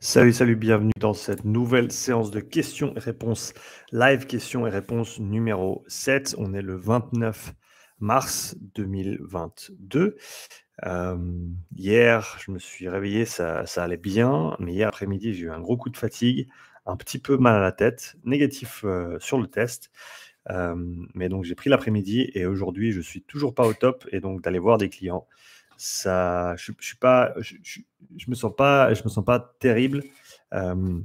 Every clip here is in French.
Salut, salut, bienvenue dans cette nouvelle séance de questions et réponses live, questions et réponses numéro 7. On est le 29 mars 2022. Euh, hier, je me suis réveillé, ça, allait bien, mais hier après-midi, j'ai eu un gros coup de fatigue, un petit peu mal à la tête, négatif euh, sur le test. Euh, mais donc j'ai pris l'après-midi et aujourd'hui, je suis toujours pas au top et donc d'aller voir des clients ça, je, je suis pas, je, me sens pas, je me sens pas terrible. Euh,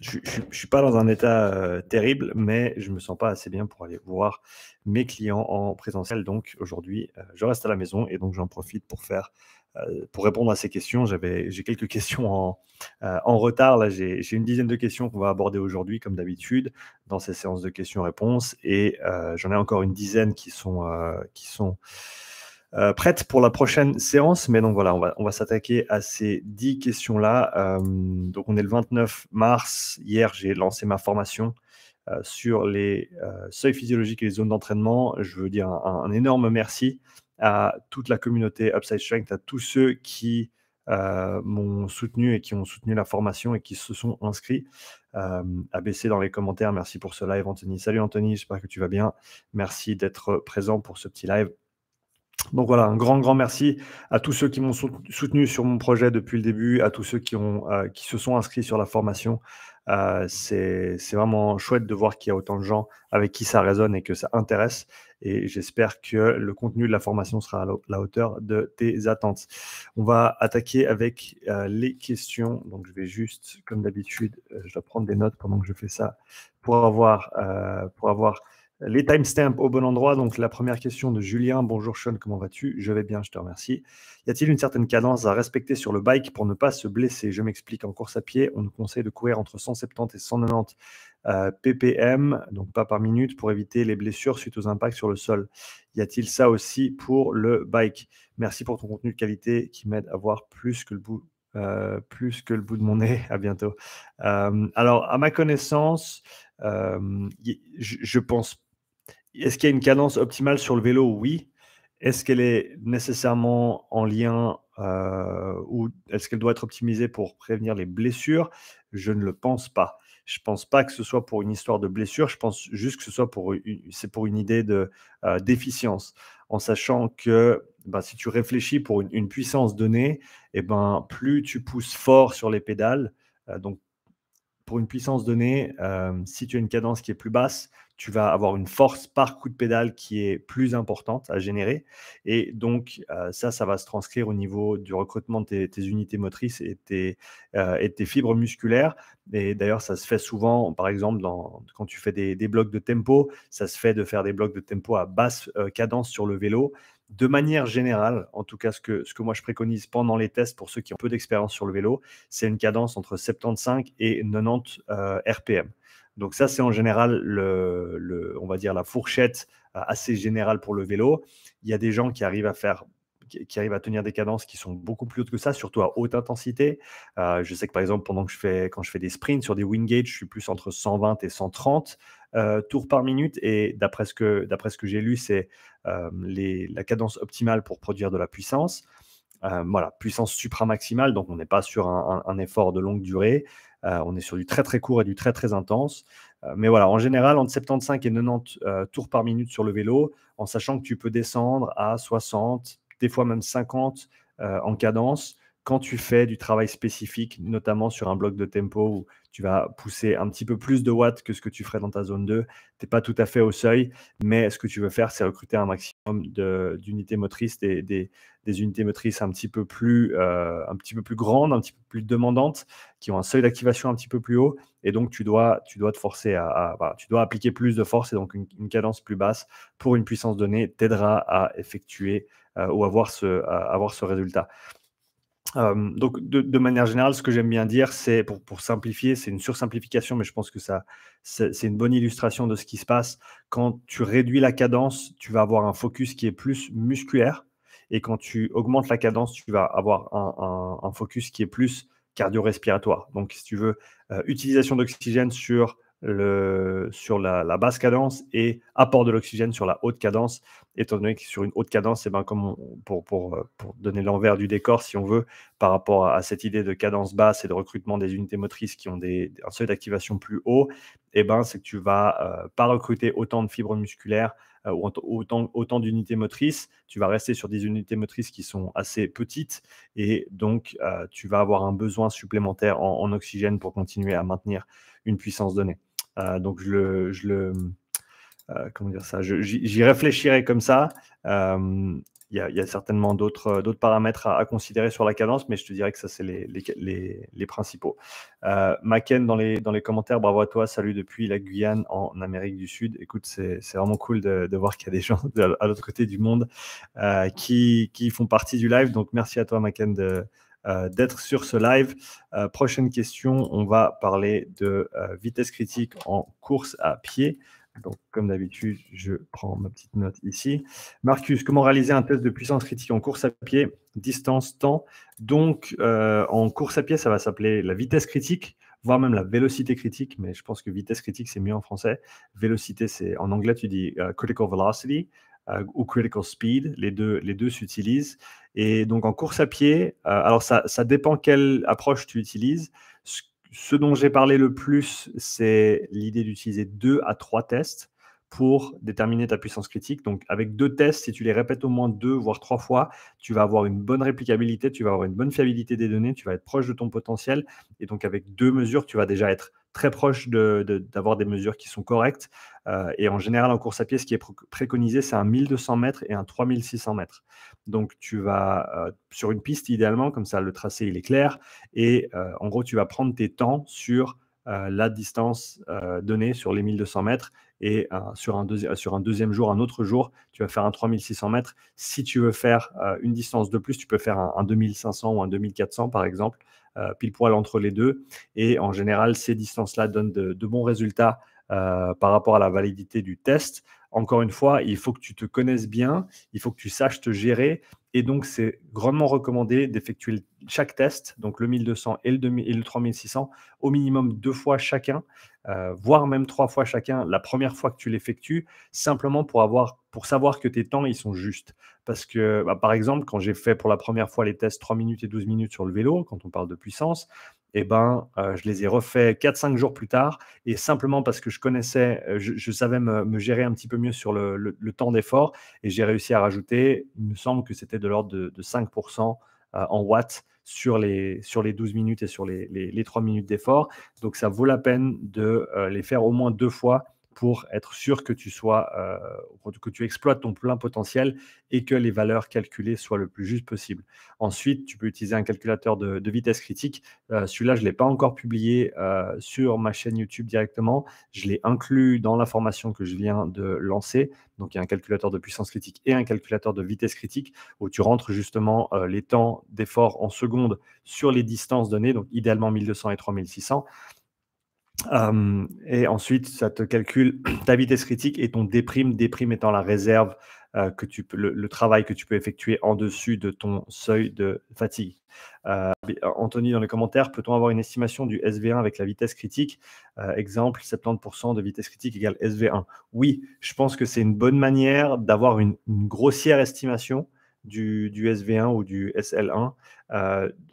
je, je, suis pas dans un état euh, terrible, mais je me sens pas assez bien pour aller voir mes clients en présentiel. Donc aujourd'hui, euh, je reste à la maison et donc j'en profite pour faire, pour répondre à ces questions. J'avais, j'ai quelques questions en, en retard. Là, j'ai une dizaine de questions qu'on va aborder aujourd'hui, comme d'habitude, dans ces séances de questions-réponses, et j'en ai encore une dizaine qui sont, qui sont euh, prête pour la prochaine séance. Mais donc voilà, on va, s'attaquer à ces 10 questions-là. Euh, donc on est le 29 mars. Hier, j'ai lancé ma formation euh, sur les seuils physiologiques et les zones d'entraînement. Je veux dire un, énorme merci à toute la communauté Upside Strength, à tous ceux qui m'ont soutenu et qui ont soutenu la formation et qui se sont inscrits. Euh, baisser dans les commentaires. Merci pour ce live, Anthony. Salut Anthony, j'espère que tu vas bien. Merci d'être présent pour ce petit live. Donc voilà, un grand, grand merci à tous ceux qui m'ont soutenu sur mon projet depuis le début, à tous ceux qui, ont, euh, qui se sont inscrits sur la formation. Euh, c'est vraiment chouette de voir qu'il y a autant de gens avec qui ça résonne et que ça intéresse. Et j'espère que le contenu de la formation sera à la hauteur de tes attentes. On va attaquer avec euh, les questions. Donc je vais juste, comme d'habitude, je dois prendre des notes pendant que je fais ça pour avoir, pour avoir les timestamps au bon endroit. Donc, la première question de Julien. Bonjour Sean, comment vas-tu? Je vais bien, je te remercie. Y a-t-il une certaine cadence à respecter sur le bike pour ne pas se blesser? Je m'explique. En course à pied, on nous conseille de courir entre 170 et 190 euh, ppm, donc pas par minute, pour éviter les blessures suite aux impacts sur le sol. Y a-t-il ça aussi pour le bike? Merci pour ton contenu de qualité qui m'aide à voir plus que le bout. Euh, plus que le bout de mon nez. À bientôt. Euh, alors, à ma connaissance, je, je pense est-ce qu'il y a une cadence optimale sur le vélo? Oui. Est-ce qu'elle est nécessairement en lien euh, ou est-ce qu'elle doit être optimisée pour prévenir les blessures? Je ne le pense pas. Je ne pense pas que ce soit pour une histoire de blessure. Je pense juste que ce soit pour c'est pour une idée de euh, d'efficience, en sachant que ben, si tu réfléchis pour une, une puissance donnée, et eh ben plus tu pousses fort sur les pédales, euh, donc pour une puissance donnée, euh, si tu as une cadence qui est plus basse, tu vas avoir une force par coup de pédale qui est plus importante à générer. Et donc, euh, ça, ça va se transcrire au niveau du recrutement de tes, unités motrices et tes, euh, et tes, fibres musculaires. Et d'ailleurs, ça se fait souvent, par exemple, dans, quand tu fais des, des, blocs de tempo, ça se fait de faire des blocs de tempo à basse euh, cadence sur le vélo de manière générale, en tout cas ce que, ce que moi je préconise pendant les tests pour ceux qui ont peu d'expérience sur le vélo, c'est une cadence entre 75 et 90 euh, RPM. Donc ça, c'est en général, le, le, on va dire, la fourchette euh, assez générale pour le vélo. Il y a des gens qui arrivent à faire qui arrivent à tenir des cadences qui sont beaucoup plus hautes que ça, surtout à haute intensité. Euh, je sais que par exemple, pendant que je fais, quand je fais des sprints sur des wingage, je suis plus entre 120 et 130 euh, tours par minute. Et d'après ce que, que j'ai lu, c'est euh, la cadence optimale pour produire de la puissance. Euh, voilà, puissance supramaximale, donc on n'est pas sur un, effort de longue durée, euh, on est sur du très très court et du très très intense. Euh, mais voilà, en général, entre 75 et 90 euh, tours par minute sur le vélo, en sachant que tu peux descendre à 60, des fois même 50 en cadence quand tu fais du travail spécifique, notamment sur un bloc de tempo où tu vas pousser un petit peu plus de watts que ce que tu ferais dans ta zone 2, tu n'es pas tout à fait au seuil, mais ce que tu veux faire, c'est recruter un maximum d'unités motrices, des, unités motrices un petit, peu plus, euh, un petit peu plus grandes, un petit peu plus demandantes, qui ont un seuil d'activation un petit peu plus haut, et donc tu dois, te forcer à, appliquer plus de force, et donc une, cadence plus basse pour une puissance donnée t'aidera à effectuer euh, ou à avoir ce résultat. Donc, de, manière générale, ce que j'aime bien dire, c'est pour, simplifier, c'est une sursimplification, mais je pense que ça, c'est une bonne illustration de ce qui se passe. Quand tu réduis la cadence, tu vas avoir un focus qui est plus musculaire, et quand tu augmentes la cadence, tu vas avoir un focus qui est plus cardio-respiratoire. Donc, si tu veux, euh, utilisation d'oxygène sur le, sur la, basse cadence et apport de l'oxygène sur la haute cadence, étant donné que sur une haute cadence, et eh ben, comme pour, pour, pour, donner l'envers du décor, si on veut, par rapport à, cette idée de cadence basse et de recrutement des unités motrices qui ont des, un seuil d'activation plus haut, eh ben, c'est que tu vas euh, pas recruter autant de fibres musculaires euh, ou autant, autant d'unités motrices, tu vas rester sur des unités motrices qui sont assez petites et donc euh, tu vas avoir un besoin supplémentaire en, oxygène pour continuer à maintenir une puissance donnée. Euh, donc je le, je le comment dire ça, j'y réfléchirai comme ça il y, a, certainement d'autres euh, paramètres à, considérer sur la cadence, mais je te dirais que ça, c'est les, les, principaux. Euh, Maken, dans les, dans les commentaires, bravo à toi, salut depuis la Guyane en Amérique du Sud. Écoute, c'est vraiment cool de, de voir qu'il y a des gens à l'autre côté du monde euh, qui, qui, font partie du live. Donc, merci à toi, Maken, de, euh, d'être sur ce live. prochaine question, on va parler de vitesse critique en course à pied. Donc, comme d'habitude, je prends ma petite note ici. Marcus, comment réaliser un test de puissance critique en course à pied, distance, temps? Donc, euh, en course à pied, ça va s'appeler la vitesse critique, voire même la vélocité critique, mais je pense que vitesse critique, c'est mieux en français. Vélocité, c'est en anglais, tu dis euh, critical velocity euh, ou critical speed. Les deux, les deux s'utilisent. Et donc, en course à pied, alors ça, ça dépend quelle approche tu utilises. Ce dont j'ai parlé le plus, c'est l'idée d'utiliser deux à trois tests pour déterminer ta puissance critique. Donc, avec deux tests, si tu les répètes au moins deux, voire trois fois, tu vas avoir une bonne réplicabilité, tu vas avoir une bonne fiabilité des données, tu vas être proche de ton potentiel. Et donc, avec deux mesures, tu vas déjà être très proche d'avoir des mesures qui sont correctes. Euh, et en général, en course à pied, ce qui est préconisé, c'est un 1200 mètres et un 3600 mètres. Donc, tu vas euh, sur une piste, idéalement, comme ça, le tracé, il est clair. Et euh, en gros, tu vas prendre tes temps sur la distance donnée sur les 1200 mètres. Et sur, un sur un deuxième jour, un autre jour, tu vas faire un 3600 mètres. Si tu veux faire une distance de plus, tu peux faire un, un 2500 ou un 2400, par exemple. Euh, pile poil entre les deux. Et en général, ces distances-là donnent de, bons résultats euh, par rapport à la validité du test. Encore une fois, il faut que tu te connaisses bien, il faut que tu saches te gérer. Et donc, c'est grandement recommandé d'effectuer chaque test, donc le 1200 et le, et le 3600, au minimum deux fois chacun, euh, voire même trois fois chacun la première fois que tu l'effectues, simplement pour, avoir, pour savoir que tes temps, ils sont justes. Parce que, bah, par exemple, quand j'ai fait pour la première fois les tests 3 minutes et 12 minutes sur le vélo, quand on parle de puissance, eh ben, euh, je les ai refaits 4-5 jours plus tard. Et simplement parce que je connaissais, euh, je, savais me, gérer un petit peu mieux sur le, temps d'effort. Et j'ai réussi à rajouter, il me semble que c'était de l'ordre de, 5% euh, en watts sur les, sur les 12 minutes et sur les, les 3 minutes d'effort. Donc ça vaut la peine de les faire au moins deux fois pour être sûr que tu sois, euh, que tu exploites ton plein potentiel et que les valeurs calculées soient le plus juste possible. Ensuite, tu peux utiliser un calculateur de, vitesse critique. Euh, celui-là, je ne l'ai pas encore publié euh, sur ma chaîne YouTube directement. Je l'ai inclus dans la formation que je viens de lancer. Donc, il y a un calculateur de puissance critique et un calculateur de vitesse critique où tu rentres justement les temps d'effort en secondes sur les distances données, donc idéalement 1200 et 3600 et ensuite, ça te calcule ta vitesse critique et ton déprime, déprime étant la réserve euh, que tu peux, le, travail que tu peux effectuer en dessus de ton seuil de fatigue. Euh, Anthony, dans les commentaires, peut-on avoir une estimation du SV1 avec la vitesse critique? Euh, Exemple, 70% de vitesse critique égale SV1. Oui, je pense que c'est une bonne manière d'avoir une, grossière estimation du, SV1 ou du SL1,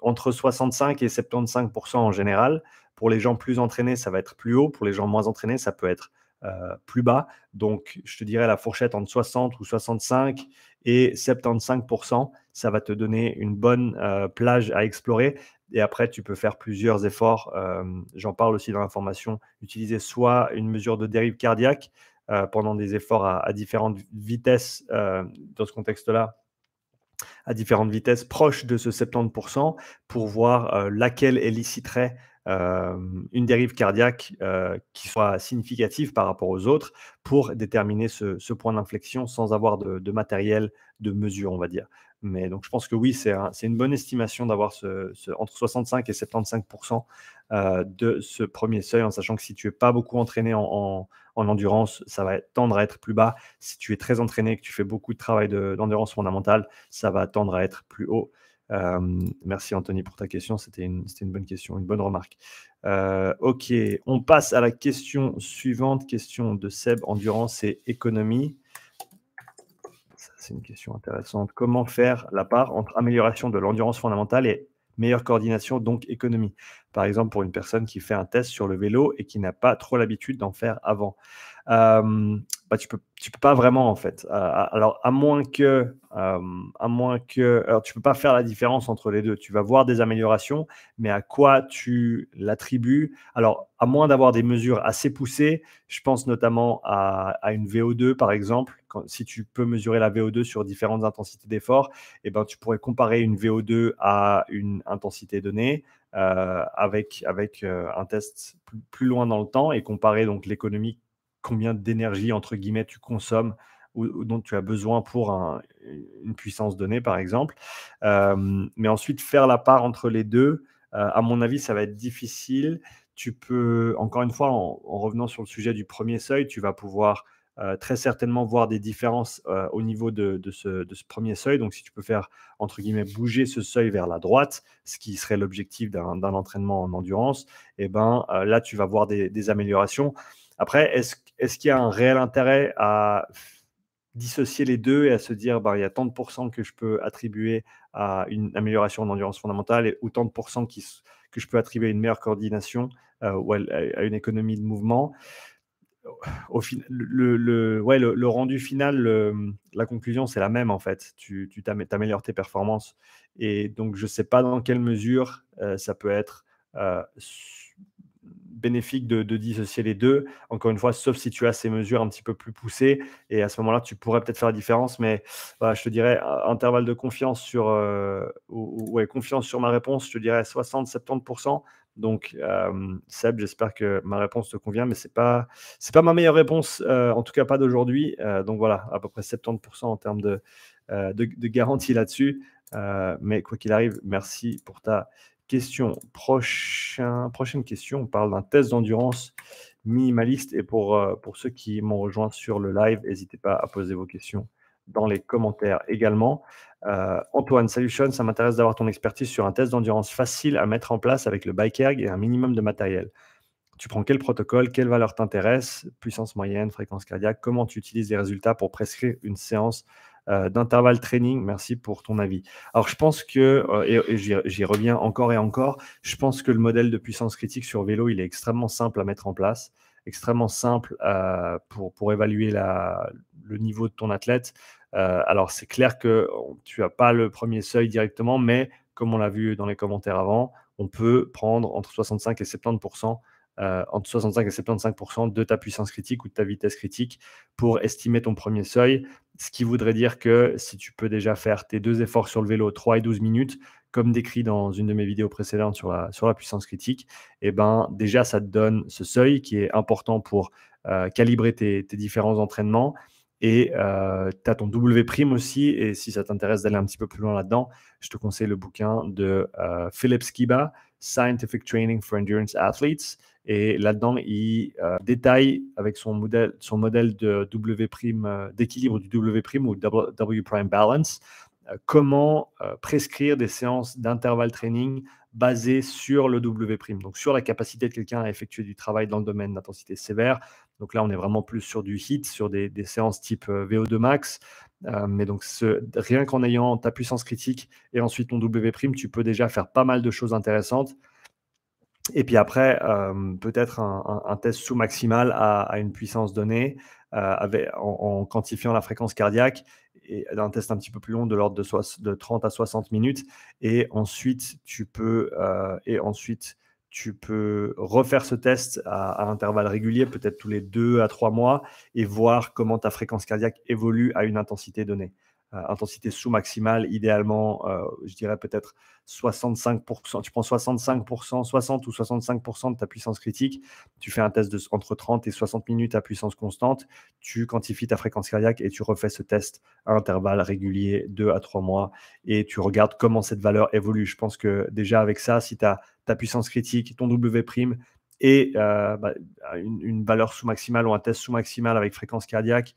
entre 65 et 75% en général. Pour les gens plus entraînés, ça va être plus haut. Pour les gens moins entraînés, ça peut être euh, plus bas. Donc, je te dirais la fourchette entre 60 ou 65 et 75%, ça va te donner une bonne euh, plage à explorer. Et après, tu peux faire plusieurs efforts. Euh, j'en parle aussi dans l'information. Utiliser soit une mesure de dérive cardiaque pendant des efforts à différentes vitesses dans ce contexte-là à différentes vitesses proches de ce 70% pour voir laquelle éliciterait une dérive cardiaque qui soit significative par rapport aux autres pour déterminer ce, point d'inflexion sans avoir de, matériel de mesure, on va dire. Mais donc je pense que oui, c'est une bonne estimation d'avoir ce, entre 65 et 75 de ce premier seuil, en sachant que si tu n'es pas beaucoup entraîné en, endurance, ça va tendre à être plus bas. Si tu es très entraîné et que tu fais beaucoup de travail d'endurance fondamentale, ça va tendre à être plus haut. Merci Anthony pour ta question, c'était une, bonne question, une bonne remarque. ok, on passe à la question suivante, question de Seb, endurance et économie. C'est une question intéressante. Comment faire la part entre amélioration de l'endurance fondamentale et meilleure coordination, donc économie? Par exemple, pour une personne qui fait un test sur le vélo et qui n'a pas trop l'habitude d'en faire avant. Bah, tu peux, tu peux pas vraiment en fait. alors à moins que, à moins que, alors tu peux pas faire la différence entre les deux. Tu vas voir des améliorations, mais à quoi tu l'attribues? Alors à moins d'avoir des mesures assez poussées, je pense notamment à, à une VO2 par exemple. Si tu peux mesurer la VO2 sur différentes intensités d'effort, et eh ben tu pourrais comparer une VO2 à une intensité donnée. Euh, avec, avec euh, un test plus, loin dans le temps et comparer donc l'économie, combien d'énergie entre guillemets tu consommes ou, dont tu as besoin pour une puissance donnée par exemple. Euh, mais ensuite faire la part entre les deux, à mon avis, ça va être difficile. Tu peux, encore une fois, en revenant sur le sujet du premier seuil, tu vas pouvoir euh, très certainement voir des différences euh, au niveau de, ce, premier seuil. Donc, si tu peux faire, entre guillemets, bouger ce seuil vers la droite, ce qui serait l'objectif d'un entraînement en endurance, et eh ben, euh, là, tu vas voir des, améliorations. Après, est-ce qu'il y a un réel intérêt à dissocier les deux et à se dire, bah, il y a tant de pourcents que je peux attribuer à une amélioration en endurance fondamentale et, ou tant de pourcents que je peux attribuer à une meilleure coordination ou à, une économie de mouvement? Le, rendu final, la conclusion, c'est la même en fait. Tu, tu améliores tes performances. Et donc, je ne sais pas dans quelle mesure euh, ça peut être euh, bénéfique de, dissocier les deux. Encore une fois, sauf si tu as ces mesures un petit peu plus poussées. Et à ce moment-là, tu pourrais peut-être faire la différence. Mais je te dirais, intervalle de confiance sur, euh, ou, confiance sur ma réponse, je te dirais 60-70%. Donc, euh, Seb, j'espère que ma réponse te convient, mais ce n'est pas, pas ma meilleure réponse, euh, en tout cas pas d'aujourd'hui. Donc voilà, à peu près 70% en termes de, de, garantie là-dessus. mais quoi qu'il arrive, merci pour ta question. Prochain, prochaine question, on parle d'un test d'endurance minimaliste. Et pour, pour ceux qui m'ont rejoint sur le live, n'hésitez pas à poser vos questions dans les commentaires également. Euh, Antoine, salut Sean, ça m'intéresse d'avoir ton expertise sur un test d'endurance facile à mettre en place avec le bike erg et un minimum de matériel. Tu prends quel protocole, quelle valeur t'intéresse, puissance moyenne, fréquence cardiaque, comment tu utilises les résultats pour prescrire une séance euh, d'intervalle training Merci pour ton avis. Alors je pense que, euh, et, j'y reviens encore et encore, je pense que le modèle de puissance critique sur vélo, il est extrêmement simple à mettre en place extrêmement simple pour, pour évaluer la, le niveau de ton athlète. Euh, alors, c'est clair que tu n'as pas le premier seuil directement, mais comme on l'a vu dans les commentaires avant, on peut prendre entre 65 et 70 euh, entre 65 et 75 de ta puissance critique ou de ta vitesse critique pour estimer ton premier seuil. Ce qui voudrait dire que si tu peux déjà faire tes deux efforts sur le vélo, 3 et 12 minutes, comme décrit dans une de mes vidéos précédentes sur la, sur la puissance critique, eh ben, déjà ça te donne ce seuil qui est important pour euh, calibrer tes, différents entraînements et euh, tu as ton W prime aussi. Et si ça t'intéresse d'aller un petit peu plus loin là-dedans, je te conseille le bouquin de euh, Philip Skiba, Scientific Training for Endurance Athletes. Et là-dedans, il euh, détaille avec son modèle, son modèle de W prime, d'équilibre du W prime ou W prime balance, comment prescrire des séances d'intervalle training basées sur le W prime, donc sur la capacité de quelqu'un à effectuer du travail dans le domaine d'intensité sévère, donc là, on est vraiment plus sur du hit, sur des, séances type euh, VO2 max. Euh, mais donc, rien qu'en ayant ta puissance critique et ensuite ton W', tu peux déjà faire pas mal de choses intéressantes. Et puis après, euh, peut-être un, test sous-maximal à, une puissance donnée en, quantifiant la fréquence cardiaque et un test un petit peu plus long de l'ordre de, de, 30 à 60 minutes. Et ensuite, tu peux, et ensuite, tu peux refaire ce test à, intervalles réguliers, peut-être tous les deux à trois mois, et voir comment ta fréquence cardiaque évolue à une intensité donnée. Euh, intensité sous-maximale, idéalement, euh, je dirais peut-être 65%. Tu prends 65%, 60 ou 65% de ta puissance critique, tu fais un test de entre 30 et 60 minutes à puissance constante, tu quantifies ta fréquence cardiaque et tu refais ce test à intervalles réguliers, deux à trois mois, et tu regardes comment cette valeur évolue. Je pense que déjà avec ça, si tu as ta puissance critique, ton W', et bah, une, valeur sous-maximale ou un test sous-maximal avec fréquence cardiaque,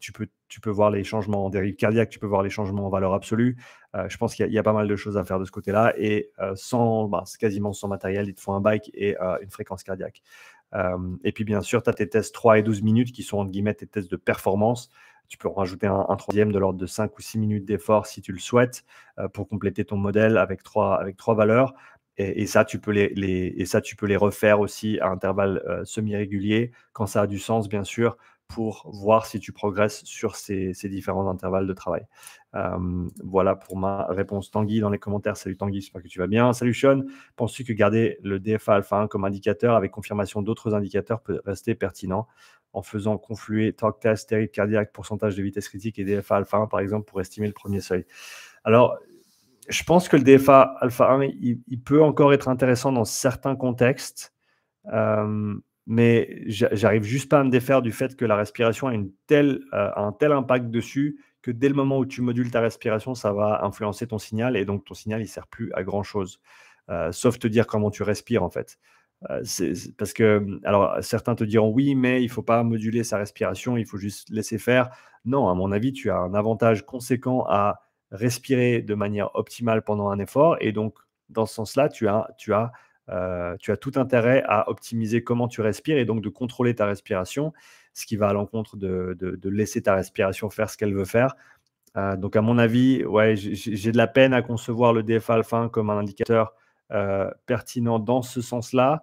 tu, peux, tu peux voir les changements en dérive cardiaque, tu peux voir les changements en valeur absolue. je pense qu'il y, a pas mal de choses à faire de ce côté-là. Et sans, bah, quasiment sans matériel, il te faut un bike et une fréquence cardiaque. et puis bien sûr, tu as tes tests 3 et 12 minutes qui sont entre guillemets tes tests de performance. Tu peux rajouter un, troisième de l'ordre de 5 ou 6 minutes d'effort si tu le souhaites pour compléter ton modèle avec trois, avec trois valeurs. Et, ça, tu peux les, et ça, tu peux les refaire aussi à intervalles semi-réguliers quand ça a du sens, bien sûr, pour voir si tu progresses sur ces, différents intervalles de travail. voilà pour ma réponse. Tanguy dans les commentaires. Salut Tanguy, j'espère que tu vas bien. Salut Sean. Penses-tu que garder le DFA alpha 1 comme indicateur avec confirmation d'autres indicateurs peut rester pertinent en faisant confluer talk test, cardiaque, pourcentage de vitesse critique et DFA alpha 1 par exemple pour estimer le premier seuil? Alors, je pense que le DFA alpha 1, il, peut encore être intéressant dans certains contextes mais j'arrive juste pas à me défaire du fait que la respiration a, une telle, euh, un tel impact dessus que dès le moment où tu modules ta respiration, ça va influencer ton signal et donc ton signal, il sert plus à grand chose, euh, sauf te dire comment tu respires en fait. Euh, parce que, alors certains te diront oui, mais il faut pas moduler sa respiration, il faut juste laisser faire. Non, à mon avis, tu as un avantage conséquent à respirer de manière optimale pendant un effort et donc dans ce sens-là, euh, tu as tout intérêt à optimiser comment tu respires et donc de contrôler ta respiration, ce qui va à l'encontre de, laisser ta respiration faire ce qu'elle veut faire. Euh, donc, à mon avis, ouais, j'ai de la peine à concevoir le DFA alpha comme un indicateur euh, pertinent dans ce sens-là.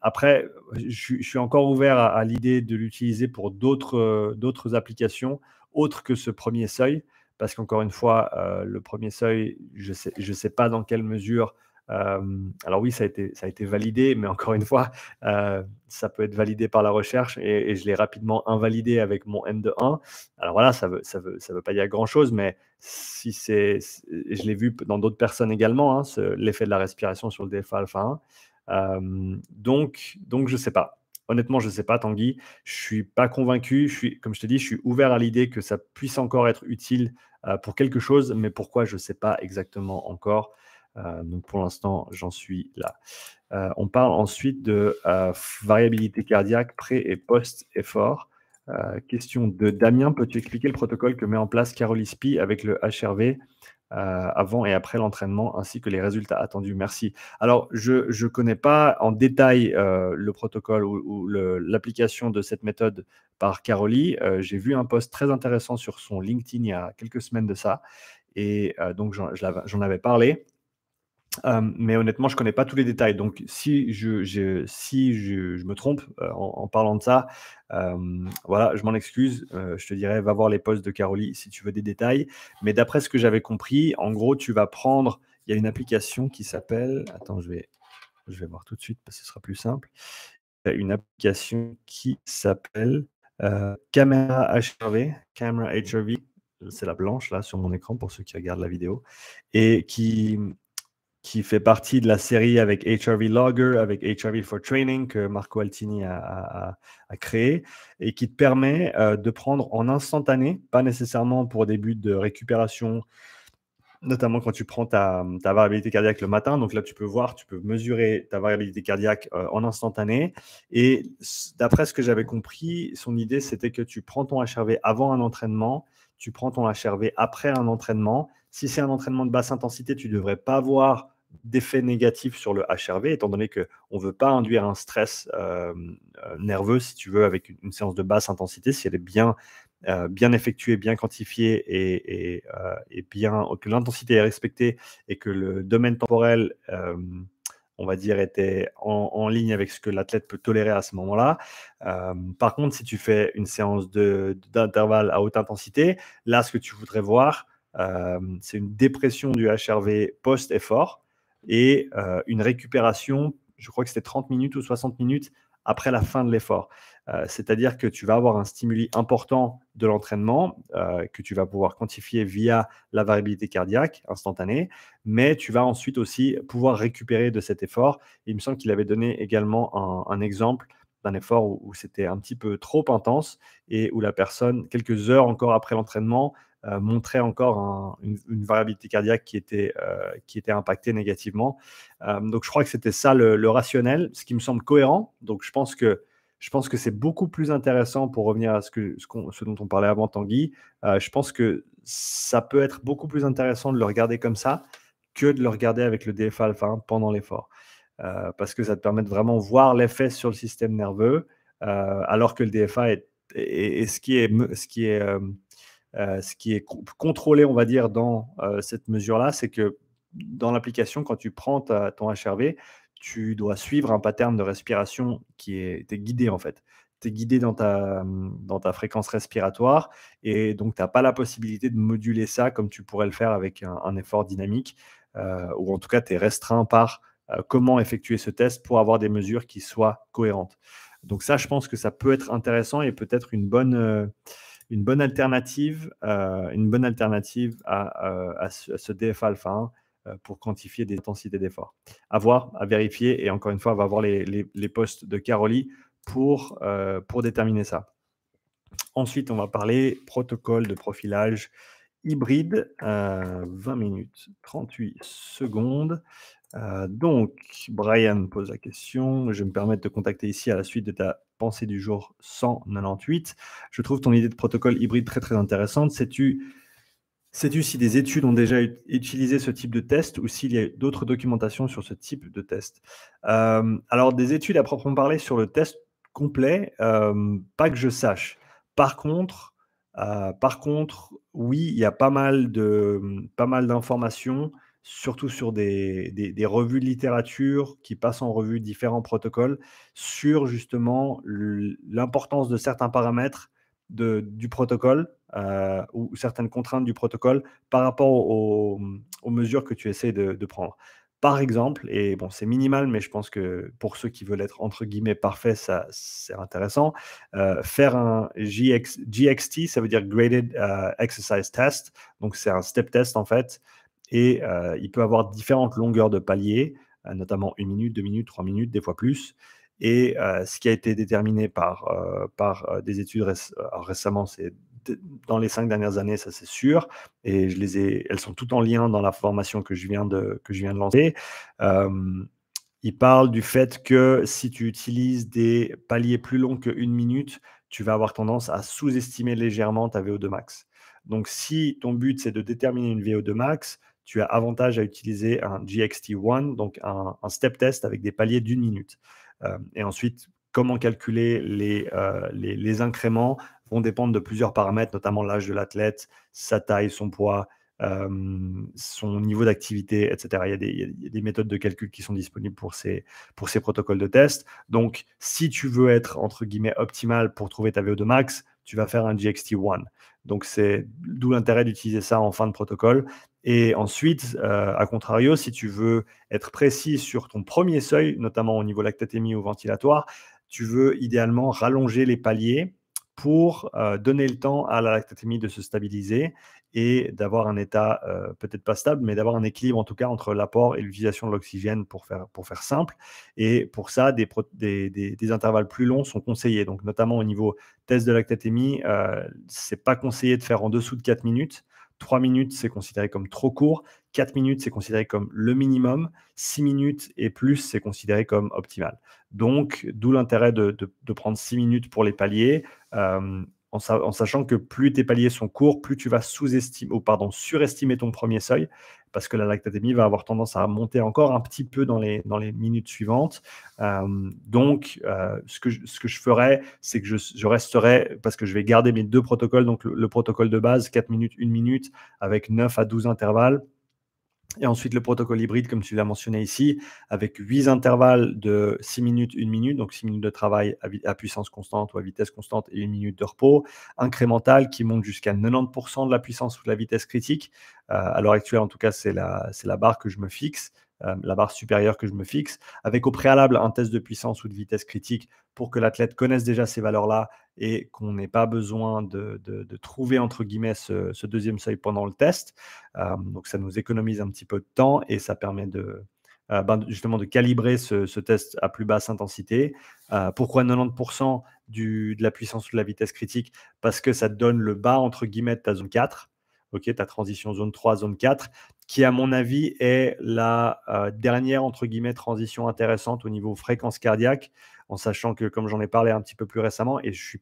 après, je, suis encore ouvert à, l'idée de l'utiliser pour d'autres applications autres que ce premier seuil, parce qu'encore une fois, le premier seuil, je ne sais, pas dans quelle mesure alors oui, ça a, été, validé, mais encore une fois, ça peut être validé par la recherche et, je l'ai rapidement invalidé avec mon M de 1. Alors voilà, ça ne veut, pas dire grand-chose, mais si c'est, je l'ai vu dans d'autres personnes également, hein, l'effet de la respiration sur le DFA alpha 1. donc, donc, je ne sais pas. Honnêtement, je ne sais pas, Tanguy. Je ne suis pas convaincu. Je suis, comme je te dis, je suis ouvert à l'idée que ça puisse encore être utile pour quelque chose, mais pourquoi, je ne sais pas exactement encore. Euh, donc pour l'instant, j'en suis là. Euh, on parle ensuite de euh, variabilité cardiaque pré et post-effort. question de Damien, peux-tu expliquer le protocole que met en place Carolispi avec le HRV avant et après l'entraînement, ainsi que les résultats attendus Merci. Alors, je ne connais pas en détail le protocole ou, l'application de cette méthode par Caroli. J'ai vu un post très intéressant sur son LinkedIn il y a quelques semaines de ça. Et donc, j'en avais parlé mais honnêtement, je connais pas tous les détails. Donc, si je, si je, me trompe en, parlant de ça, voilà, je m'en excuse. je te dirais, va voir les posts de Caroli si tu veux des détails. Mais d'après ce que j'avais compris, en gros, tu vas prendre. Il y a une application qui s'appelle. Attends, je vais, je vais voir tout de suite parce que ce sera plus simple. Une application qui s'appelle Camera HRV. Camera HRV. C'est la blanche là sur mon écran pour ceux qui regardent la vidéo. Et qui, qui fait partie de la série avec HRV Logger, avec HRV for Training que Marco Altini a, créé et qui te permet euh, de prendre en instantané, pas nécessairement pour des buts de récupération, notamment quand tu prends ta, variabilité cardiaque le matin. Donc là, tu peux voir, tu peux mesurer ta variabilité cardiaque euh, en instantané. Et d'après ce que j'avais compris, son idée, c'était que tu prends ton HRV avant un entraînement, tu prends ton HRV après un entraînement. Si c'est un entraînement de basse intensité, tu ne devrais pas voir d'effets négatifs sur le HRV, étant donné qu'on ne veut pas induire un stress euh, euh, nerveux, si tu veux, avec une, séance de basse intensité, si elle est bien, euh, bien effectuée, bien quantifiée et, et, bien, que l'intensité est respectée et que le domaine temporel, on va dire, était en, ligne avec ce que l'athlète peut tolérer à ce moment-là. par contre, si tu fais une séance d'intervalle à haute intensité, là, ce que tu voudrais voir, c'est une dépression du HRV post-effort et euh, une récupération, je crois que c'était 30 minutes ou 60 minutes après la fin de l'effort. Euh, c'est-à-dire que tu vas avoir un stimuli important de l'entraînement euh, que tu vas pouvoir quantifier via la variabilité cardiaque instantanée, mais tu vas ensuite aussi pouvoir récupérer de cet effort. il me semble qu'il avait donné également un, exemple d'un effort où, où c'était un petit peu trop intense et où la personne, quelques heures encore après l'entraînement, montrait encore une, variabilité cardiaque qui était, qui était impactée négativement. donc je crois que c'était ça le, rationnel, ce qui me semble cohérent. Donc je pense que je pense que c'est beaucoup plus intéressant pour revenir à ce, que, ce, dont on parlait avant Tanguy. je pense que ça peut être beaucoup plus intéressant de le regarder comme ça que de le regarder avec le DFA alpha 1 pendant l'effort. parce que ça te permet de vraiment voir l'effet sur le système nerveux, alors que le DFA est, ce qui est, ce qui est, ce qui est contrôlé, on va dire, dans cette mesure-là, c'est que dans l'application, quand tu prends ton HRV, tu dois suivre un pattern de respiration qui est, guidé en fait. Tu es guidé dans ta, ta fréquence respiratoire et donc tu n'as pas la possibilité de moduler ça comme tu pourrais le faire avec un, effort dynamique euh, ou en tout cas tu es restreint par euh, comment effectuer ce test pour avoir des mesures qui soient cohérentes. Donc ça, je pense que ça peut être intéressant et peut-être une bonne, euh, une bonne alternative, une bonne alternative à, à, ce, DFA alpha 1 euh, pour quantifier des intensités d'effort. À voir, à vérifier, et encore une fois, on va voir les, les, postes de Caroli pour, euh, pour déterminer ça. Ensuite, on va parler protocole de profilage hybride, 20 euh, minutes 38 secondes. donc, Brian pose la question. Je vais me permettre de contacter ici à la suite de ta pensée du jour 198. Je trouve ton idée de protocole hybride très très intéressante. Sais-tu Sais-tu si des études ont déjà utilisé ce type de test ou s'il y a d'autres documentations sur ce type de test? Euh, Alors, des études à proprement parler sur le test complet, euh, pas que je sache. Par contre, euh, par contre, oui, il y a pas mal pas mal d'informations, surtout sur des, des, revues de littérature qui passent en revue différents protocoles sur justement l'importance de certains paramètres de, du protocole euh, ou certaines contraintes du protocole par rapport aux, mesures que tu essaies de, prendre. Par exemple, et bon, c'est minimal, mais je pense que pour ceux qui veulent être entre guillemets parfaits, ça c'est intéressant. Euh, faire un GX, GXT, ça veut dire Graded euh, Exercise Test. Donc c'est un step test en fait, et il peut avoir différentes longueurs de paliers, notamment une minute, deux minutes, trois minutes, des fois plus. Et ce qui a été déterminé par, par des études récemment, c'est dans les cinq dernières années, ça c'est sûr. Et je les ai, elles sont toutes en lien dans la formation que je viens de, que je viens de lancer. il parle du fait que si tu utilises des paliers plus longs qu'une minute, tu vas avoir tendance à sous-estimer légèrement ta VO2 max. Donc, si ton but c'est de déterminer une VO2 max, tu as avantage à utiliser un GXT1, donc un, step test avec des paliers d'une minute. Euh, et ensuite, comment calculer les, euh, les, les, incréments vont dépendre de plusieurs paramètres, notamment l'âge de l'athlète, sa taille, son poids, euh, son niveau d'activité, etc. Il y, a des, méthodes de calcul qui sont disponibles pour ces, pour ces protocoles de test. Donc, si tu veux être, entre guillemets, optimal pour trouver ta VO2 max, tu vas faire un GXT1. Donc, c'est d'où l'intérêt d'utiliser ça en fin de protocole. Et ensuite, euh, à contrario, si tu veux être précis sur ton premier seuil, notamment au niveau lactatémie ou ventilatoire, tu veux idéalement rallonger les paliers pour euh, donner le temps à la lactatémie de se stabiliser et d'avoir un état euh, peut-être pas stable, mais d'avoir un équilibre en tout cas entre l'apport et l'utilisation de l'oxygène pour faire, pour faire simple. Et pour ça, des, intervalles plus longs sont conseillés. Donc notamment au niveau test de lactatémie, euh, c'est pas conseillé de faire en dessous de 4 minutes. 3 minutes, c'est considéré comme trop court. 4 minutes, c'est considéré comme le minimum. 6 minutes et plus, c'est considéré comme optimal. Donc, d'où l'intérêt de, prendre 6 minutes pour les paliers, euh, en, sachant que plus tes paliers sont courts, plus tu vas sous-estimer, ou pardon, surestimer ton premier seuil, parce que la lactatémie va avoir tendance à monter encore un petit peu dans les, dans les minutes suivantes. Euh, donc, euh, ce, que je, ce que je ferais, c'est que je, je, resterai, parce que je vais garder mes deux protocoles, donc le, le protocole de base, 4 minutes, 1 minute, avec 9 à 12 intervalles, et ensuite, le protocole hybride, comme tu l'as mentionné ici, avec 8 intervalles de 6 minutes, 1 minute, donc 6 minutes de travail à, puissance constante ou à vitesse constante et 1 minute de repos, incrémental qui monte jusqu'à 90% de la puissance ou de la vitesse critique. Euh, à l'heure actuelle, en tout cas, c'est la, la barre que je me fixe. Euh, la barre supérieure que je me fixe, avec au préalable un test de puissance ou de vitesse critique pour que l'athlète connaisse déjà ces valeurs-là et qu'on n'ait pas besoin de, trouver, entre guillemets, ce, deuxième seuil pendant le test. Euh, donc ça nous économise un petit peu de temps et ça permet de, euh, ben, justement de calibrer ce, test à plus basse intensité. pourquoi 90% du, de la puissance ou de la vitesse critique? Parce que ça donne le bas, entre guillemets, de ta zone 4. Ta transition zone 3, zone 4, qui à mon avis est la euh, dernière, entre guillemets, transition intéressante au niveau fréquence cardiaque, en sachant que, comme j'en ai parlé un petit peu plus récemment, et je suis,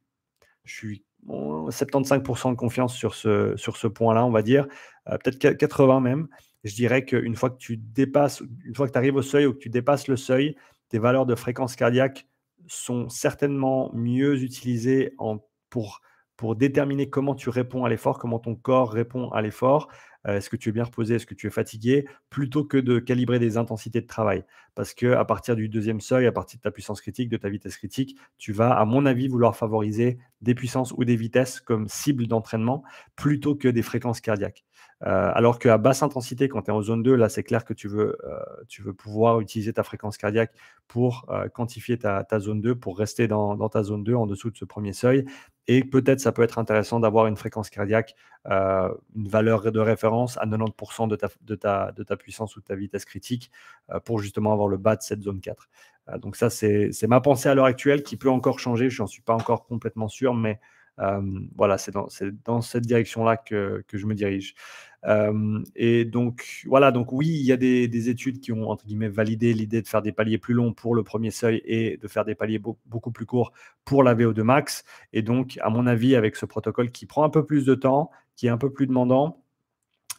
je suis 75% de confiance sur ce, sur ce point-là, on va dire, euh, peut-être 80 même, je dirais qu'une fois que tu dépasses, une fois que tu arrives au seuil ou que tu dépasses le seuil, tes valeurs de fréquence cardiaque sont certainement mieux utilisées en, pour, pour déterminer comment tu réponds à l'effort, comment ton corps répond à l'effort. Euh, est-ce que tu es bien reposé Est-ce que tu es fatigué Plutôt que de calibrer des intensités de travail. Parce que à partir du deuxième seuil, à partir de ta puissance critique, de ta vitesse critique, tu vas, à mon avis, vouloir favoriser des puissances ou des vitesses comme cible d'entraînement plutôt que des fréquences cardiaques. Euh, alors qu'à basse intensité, quand tu es en zone 2, là, c'est clair que tu veux, euh, tu veux pouvoir utiliser ta fréquence cardiaque pour quantifier ta, zone 2, pour rester dans, ta zone 2 en dessous de ce premier seuil. Et peut-être ça peut être intéressant d'avoir une fréquence cardiaque, euh, une valeur de référence à 90% de ta, de, ta, puissance ou de ta vitesse critique euh, pour justement avoir le bas de cette zone 4. Euh, donc ça, c'est ma pensée à l'heure actuelle qui peut encore changer. Je n'en suis pas encore complètement sûr, mais voilà, c'est dans, cette direction-là que, je me dirige. et donc, voilà, donc oui, il y a des, des, études qui ont, entre guillemets, validé l'idée de faire des paliers plus longs pour le premier seuil et de faire des paliers beaucoup plus courts pour la VO2 max. Et donc, à mon avis, avec ce protocole qui prend un peu plus de temps, qui est un peu plus demandant,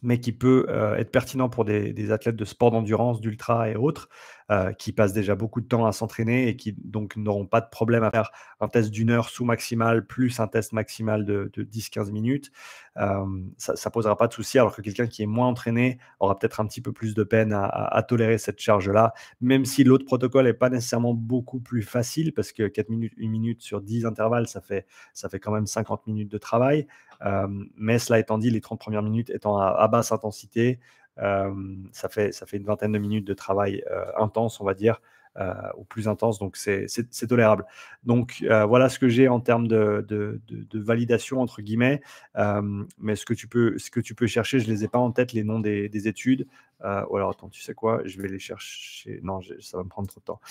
mais qui peut euh, être pertinent pour des, athlètes de sport d'endurance, d'ultra et autres, euh, qui passent déjà beaucoup de temps à s'entraîner et qui donc n'auront pas de problème à faire un test d'une heure sous maximal plus un test maximal de, 10-15 minutes. Euh, ça ne posera pas de souci, alors que quelqu'un qui est moins entraîné aura peut-être un petit peu plus de peine à, tolérer cette charge-là, même si l'autre protocole n'est pas nécessairement beaucoup plus facile, parce que 4 minutes, 1 minute sur 10 intervalles, ça fait, ça fait quand même 50 minutes de travail. mais cela étant dit, les 30 premières minutes étant à basse intensité, ça, fait, ça fait une vingtaine de minutes de travail intense, on va dire, ou plus intense, donc c'est tolérable. Donc voilà ce que j'ai en termes de, de, de, validation, entre guillemets, mais ce que, tu peux, ce que tu peux chercher, je ne les ai pas en tête, les noms des, des études. ou alors, attends, tu sais quoi, je vais les chercher. Non, ça va me prendre trop de temps.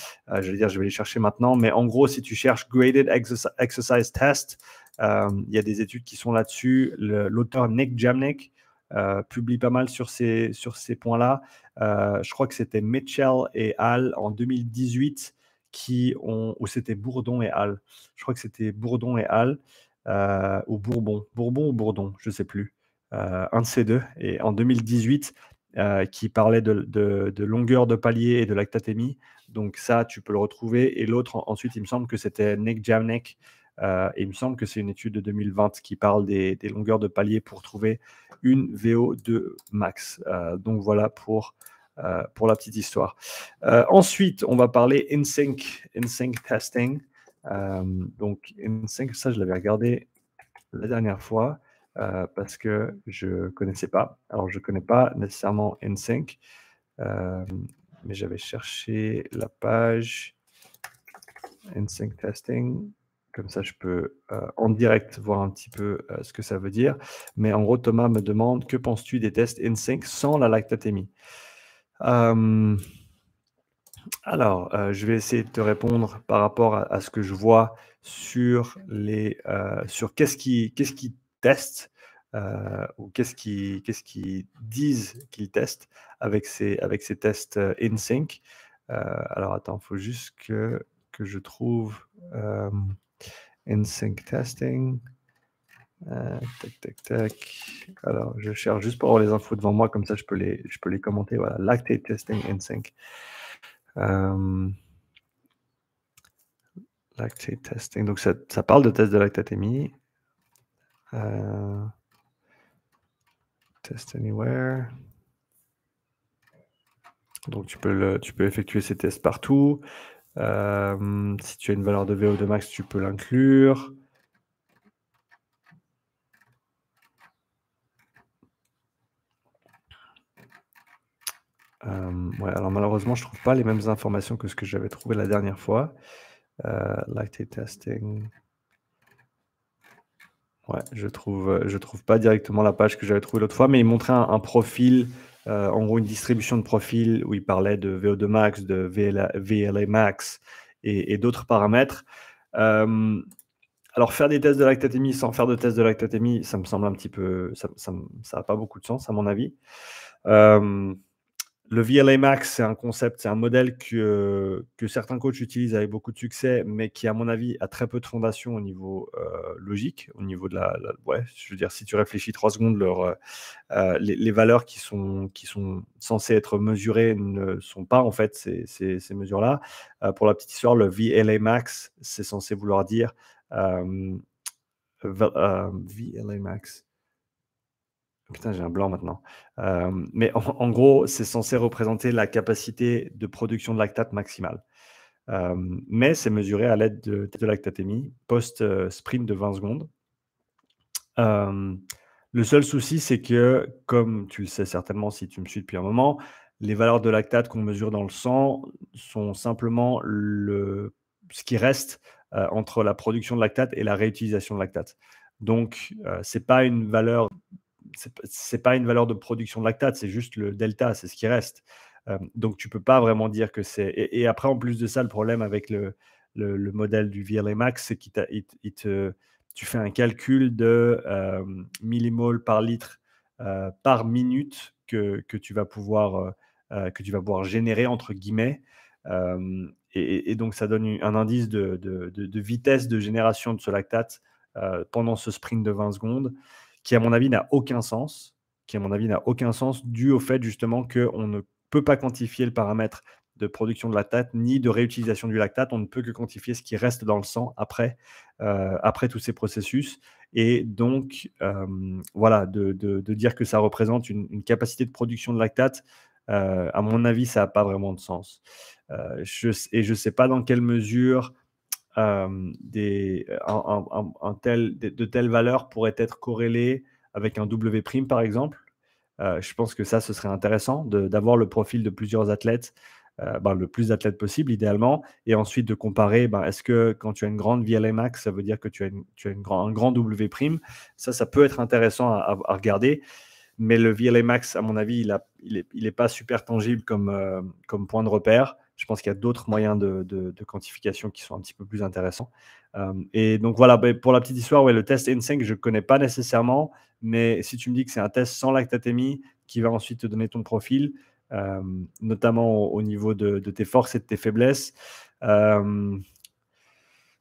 je vais dire, je vais les chercher maintenant, mais en gros, si tu cherches Graded Exercise Test, il y a des études qui sont là-dessus. L'auteur Nick Jamnik, euh, publie pas mal sur ces, sur ces points-là. Euh, je crois que c'était Mitchell et Hall en 2018 qui ont, ou c'était Bourdon et Hall. Je crois que c'était Bourdon et Hall, euh, ou Bourbon, Bourbon ou Bourdon, je ne sais plus. un de ces deux. Et en 2018, qui parlait de, de, longueur de palier et de lactatémie. Donc ça, tu peux le retrouver. Et l'autre, ensuite, il me semble que c'était Nick Jamnek euh, il me semble que c'est une étude de 2020 qui parle des, longueurs de palier pour trouver une VO2 max. Euh, donc voilà pour, euh, pour la petite histoire. ensuite, on va parler InSync, InSync testing. donc InSync, ça je l'avais regardé la dernière fois parce que je ne connaissais pas. Alors je ne connais pas nécessairement InSync, mais j'avais cherché la page InSync testing. Comme ça, je peux euh, en direct voir un petit peu euh, ce que ça veut dire. Mais en gros, Thomas me demande que penses-tu des tests InSync sans la lactatémie? Alors, euh, je vais essayer de te répondre par rapport à, ce que je vois sur les sur qu'est-ce qui qu'est-ce qui testent ou qu'est-ce qui qu'est-ce qu'ils disent qu'ils testent avec ces avec ces tests InSync. alors attends, il faut juste que que je trouve sync testing. Euh, tac, tac, tac. Alors, je cherche juste pour avoir les infos devant moi, comme ça je peux les, je peux les commenter. Voilà, lactate testing InSync. Euh, lactate testing. Donc, ça, ça, parle de test de lactatémie. Euh, test anywhere. Donc, tu peux, tu peux effectuer ces tests partout. Euh, si tu as une valeur de VO2 max, tu peux l'inclure. Euh, alors malheureusement, je ne trouve pas les mêmes informations que ce que j'avais trouvé la dernière fois. Euh, lactate testing. Ouais, je trouve, je trouve pas directement la page que j'avais trouvée l'autre fois, mais il montrait un profil euh, en gros une distribution de profils où il parlait de VO2 max, de VLA, max et, d'autres paramètres. Euh, alors, faire des tests de lactatémie sans faire de tests de lactatémie, ça me semble un petit peu. Ça n'a pas beaucoup de sens, à mon avis. Euh, le VLA Max, c'est un concept, c'est un modèle que, que certains coachs utilisent avec beaucoup de succès, mais qui, à mon avis, a très peu de fondation au niveau euh, logique, au niveau de la, Ouais, je veux dire, si tu réfléchis trois secondes, euh, les, valeurs qui sont, qui sont censées être mesurées ne sont pas, en fait, ces, ces, mesures-là. Euh, pour la petite histoire, le VLA Max, c'est censé vouloir dire VLA Max. Putain, j'ai un blanc maintenant. mais en, gros, c'est censé représenter la capacité de production de lactate maximale. mais c'est mesuré à l'aide de, de lactatémie post-sprint de 20 secondes. le seul souci, c'est que, comme tu le sais certainement si tu me suis depuis un moment, les valeurs de lactate qu'on mesure dans le sang sont simplement le, ce qui reste entre la production de lactate et la réutilisation de lactate. Donc, ce n'est pas une valeur c'est pas une valeur de production de lactate, c'est juste le delta, c'est ce qui reste. donc tu peux pas vraiment dire que c'est. Et, après, en plus de ça, le problème avec le, le, modèle du VLA Max, c'est qu'il te, tu fais un calcul de millimoles par litre par minute que, que, tu vas pouvoir, que tu vas pouvoir générer entre guillemets. Et, donc ça donne un indice de, de, de vitesse de génération de ce lactate pendant ce sprint de 20 secondes qui à mon avis n'a aucun sens, qui à mon avis n'a aucun sens dû au fait justement qu'on ne peut pas quantifier le paramètre de production de lactate ni de réutilisation du lactate. On ne peut que quantifier ce qui reste dans le sang après, euh, après tous ces processus. Et donc, euh, voilà, de, dire que ça représente une, capacité de production de lactate, euh, à mon avis, ça n'a pas vraiment de sens. Et je ne sais pas dans quelle mesure un, tel, de, telles valeurs pourraient être corrélées avec un W prime, par exemple. je pense que ça, ce serait intéressant d'avoir le profil de plusieurs athlètes, ben, le plus d'athlètes possible, idéalement, et ensuite de comparer, ben, est-ce que quand tu as une grande VLA max, ça veut dire que tu as, tu as une grand, un grand W prime? Ça, ça peut être intéressant à, regarder. Mais le VLA max, à mon avis, il n'est il il est pas super tangible comme, comme point de repère. Je pense qu'il y a d'autres moyens de, quantification qui sont un petit peu plus intéressants. Euh, et donc voilà, bah, pour la petite histoire, ouais, le test N5, je ne connais pas nécessairement, mais si tu me dis que c'est un test sans lactatémie qui va ensuite te donner ton profil, euh, notamment au, niveau de, tes forces et de tes faiblesses, euh,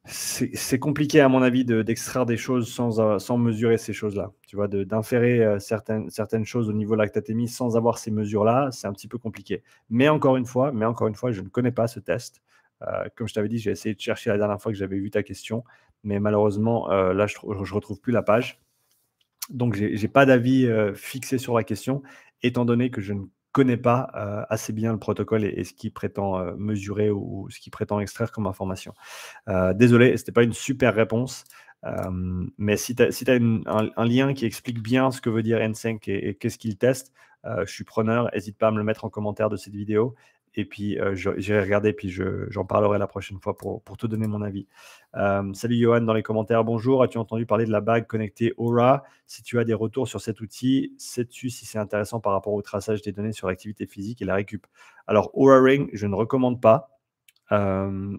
c'est compliqué, à mon avis, d'extraire des choses sans, euh, sans mesurer ces choses-là. Tu vois, d'inférer euh, certaines, certaines choses au niveau de lactatémie sans avoir ces mesures-là, c'est un petit peu compliqué. Mais encore une fois, mais encore une fois, je ne connais pas ce test. Euh, comme je t'avais dit, j'ai essayé de chercher la dernière fois que j'avais vu ta question, mais malheureusement, là, je ne retrouve plus la page. Donc, je n'ai pas d'avis fixé sur la question, étant donné que je ne connaît pas euh, assez bien le protocole et, ce qu'il prétend euh, mesurer ou, ce qu'il prétend extraire comme information. Euh, désolé, ce n'était pas une super réponse. mais si tu as, un, lien qui explique bien ce que veut dire N5 et, qu'est-ce qu'il teste, je suis preneur. N'hésite pas à me le mettre en commentaire de cette vidéo et puis euh, j'irai regarder, puis j'en parlerai la prochaine fois pour, pour te donner mon avis. Euh, salut Johan dans les commentaires, bonjour, as-tu entendu parler de la bague connectée Aura? Si tu as des retours sur cet outil, sais-tu si c'est intéressant par rapport au traçage des données sur l'activité physique et la récup? Alors Aura Ring, je ne recommande pas. Euh,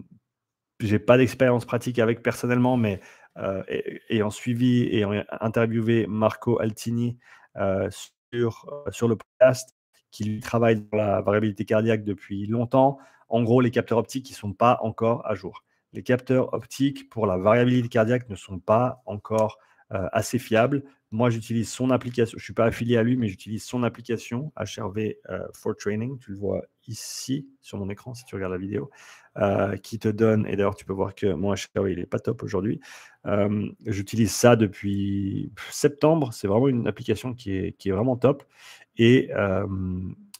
j'ai pas d'expérience pratique avec personnellement, mais euh, ayant suivi et interviewé Marco Altini sur, sur le podcast, qui travaille dans la variabilité cardiaque depuis longtemps. En gros, les capteurs optiques ne sont pas encore à jour. Les capteurs optiques pour la variabilité cardiaque ne sont pas encore euh, assez fiables. Moi, j'utilise son application. Je ne suis pas affilié à lui, mais j'utilise son application HRV euh, for Training. Tu le vois ici sur mon écran si tu regardes la vidéo, euh, qui te donne. Et d'ailleurs, tu peux voir que mon HRV, il n'est pas top aujourd'hui. J'utilise ça depuis septembre. C'est vraiment une application qui qui est vraiment top. Et,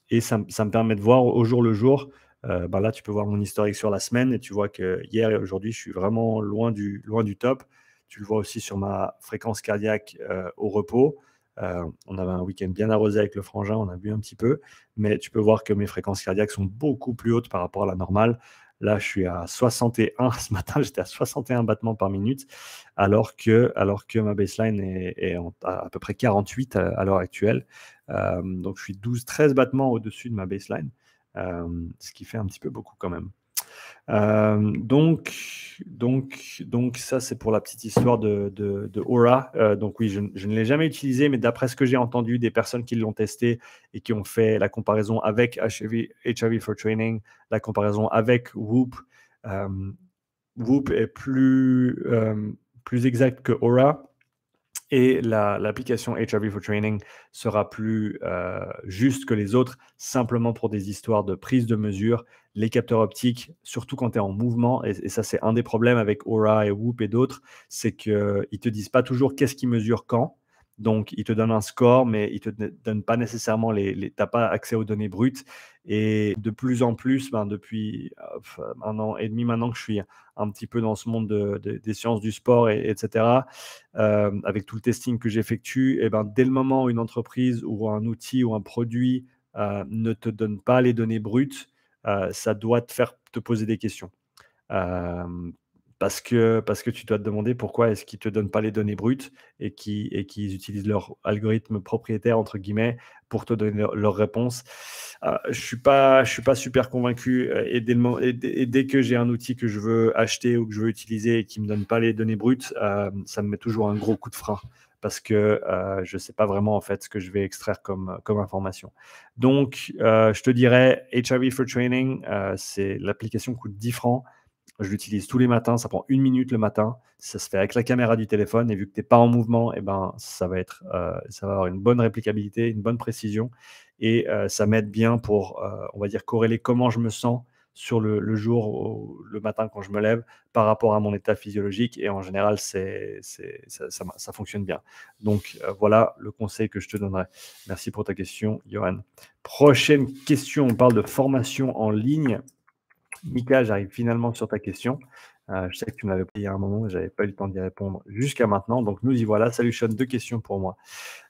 et ça, me permet de voir au jour le jour. Ben là, tu peux voir mon historique sur la semaine et tu vois que hier et aujourd'hui, je suis vraiment loin du, loin du top. Tu le vois aussi sur ma fréquence cardiaque au repos. on avait un week-end bien arrosé avec le frangin, on a bu un petit peu, mais tu peux voir que mes fréquences cardiaques sont beaucoup plus hautes par rapport à la normale. Là, je suis à 61. Ce matin, j'étais à 61 battements par minute, alors que, alors que ma baseline est, à, peu près 48 à, l'heure actuelle. Donc, je suis 12-13 battements au-dessus de ma baseline, ce qui fait un petit peu beaucoup quand même. Donc, donc, donc, ça, c'est pour la petite histoire de, Aura. Euh, donc, oui, je, ne l'ai jamais utilisé, mais d'après ce que j'ai entendu des personnes qui l'ont testé et qui ont fait la comparaison avec HIV, for Training, la comparaison avec Whoop, Whoop est plus, plus exact que Aura et l'application HRV for Training sera plus euh, juste que les autres, simplement pour des histoires de prise de mesure. Les capteurs optiques, surtout quand tu es en mouvement, et, ça c'est un des problèmes avec Aura et Whoop et d'autres, c'est qu'ils ne te disent pas toujours qu'est-ce qui mesure quand. Donc, ils te donnent un score, mais ils ne te donnent pas nécessairement les. tu n'as pas accès aux données brutes. Et de plus en plus, ben, depuis euh, un an et demi maintenant que je suis un petit peu dans ce monde des sciences du sport, et, etc., euh, avec tout le testing que j'effectue, et ben, dès le moment où une entreprise ou un outil ou un produit euh, ne te donne pas les données brutes, ça doit te faire te poser des questions parce que, parce que tu dois te demander pourquoi est-ce qu'ils ne te donnent pas les données brutes et qu'ils et utilisent leur algorithme propriétaire, entre guillemets, pour te donner leur, réponses. réponse. Euh, je ne suis, pas, suis pas super convaincu. Euh, et dès, et dès, que j'ai un outil que je veux acheter ou que je veux utiliser et qui ne me donne pas les données brutes, euh, ça me met toujours un gros coup de frein parce que je ne sais pas vraiment en fait ce que je vais extraire comme, comme information. Donc, je te dirais, HIV for Training, c'est l'application coûte 10 francs. Je l'utilise tous les matins, ça prend une minute le matin. Ça se fait avec la caméra du téléphone et vu que tu n'es pas en mouvement, eh ben, ça, va être, euh, ça va avoir une bonne réplicabilité, une bonne précision et euh, ça m'aide bien pour, euh, on va dire, corréler comment je me sens sur le, jour, le matin quand je me lève par rapport à mon état physiologique et en général, c'est, ça, ça, fonctionne bien. Donc voilà le conseil que je te donnerai. Merci pour ta question, Johan. Prochaine question, on parle de formation en ligne. Mika, j'arrive finalement sur ta question. Euh, je sais que tu m'avais pris à un moment, je n'avais pas eu le temps d'y répondre jusqu'à maintenant. Donc, nous y voilà. Salut deux questions pour moi.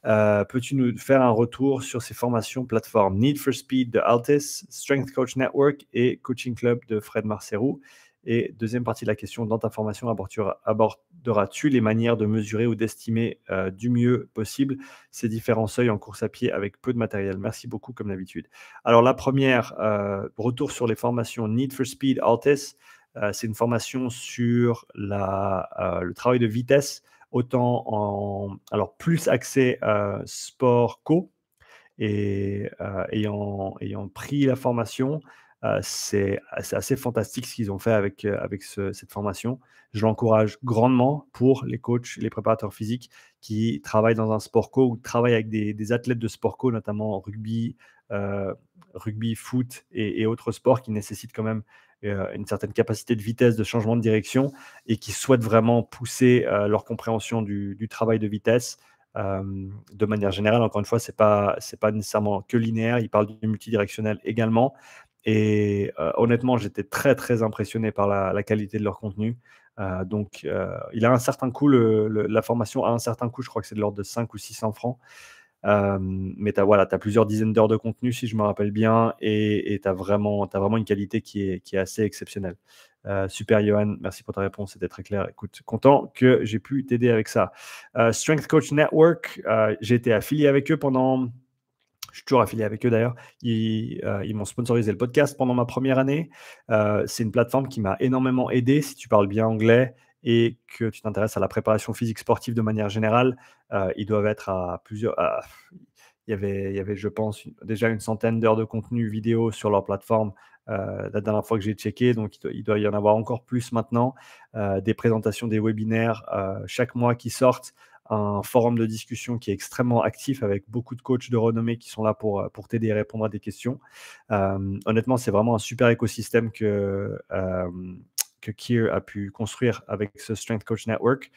Euh, peux-tu nous faire un retour sur ces formations plateformes? Need for Speed de Altis, Strength Coach Network et Coaching Club de Fred Marcerou et deuxième partie de la question, dans ta formation, aborderas-tu les manières de mesurer ou d'estimer euh, du mieux possible ces différents seuils en course à pied avec peu de matériel? Merci beaucoup, comme d'habitude. Alors, la première, euh, retour sur les formations Need for Speed Altis. Euh, c'est une formation sur le travail de vitesse, autant en. Alors, plus accès sport co. Et ayant, ayant pris la formation, euh, c'est assez fantastique ce qu'ils ont fait avec, euh, cette formation. Je l'encourage grandement pour les coachs, les préparateurs physiques qui travaillent dans un sport co ou travaillent avec des, athlètes de sport co, notamment rugby, euh, rugby, foot et, autres sports qui nécessitent quand même une certaine capacité de vitesse, de changement de direction et qui souhaitent vraiment pousser leur compréhension du, travail de vitesse. de manière générale, encore une fois, ce n'est pas, pas nécessairement que linéaire, il parle du multidirectionnel également, et euh, honnêtement, j'étais très, très impressionné par la, qualité de leur contenu. Euh, donc, euh, il a un certain coût, la formation a un certain coût, je crois que c'est de l'ordre de 5 ou 600 francs. mais tu as, voilà, as plusieurs dizaines d'heures de contenu, si je me rappelle bien, et tu as, as vraiment une qualité qui est, qui est assez exceptionnelle. super, Johan, merci pour ta réponse, c'était très clair. Écoute, content que j'ai pu t'aider avec ça. Strength Coach Network, j'ai été affilié avec eux pendant je suis toujours affilié avec eux d'ailleurs. Ils, euh, m'ont sponsorisé le podcast pendant ma première année. Euh, c'est une plateforme qui m'a énormément aidé si tu parles bien anglais et que tu t'intéresses à la préparation physique sportive de manière générale. Euh, ils doivent être à plusieurs. il, y avait, il y avait, je pense, déjà une centaine d'heures de contenu vidéo sur leur plateforme. la dernière fois que j'ai checké, donc il doit, y en avoir encore plus maintenant. des présentations, des webinaires chaque mois qui sortent un forum de discussion qui est extrêmement actif avec beaucoup de coachs de renommée qui sont là pour, euh, pour t'aider à répondre à des questions. Euh, honnêtement, c'est vraiment un super écosystème que, euh, que Kier a pu construire avec ce Strength Coach Network.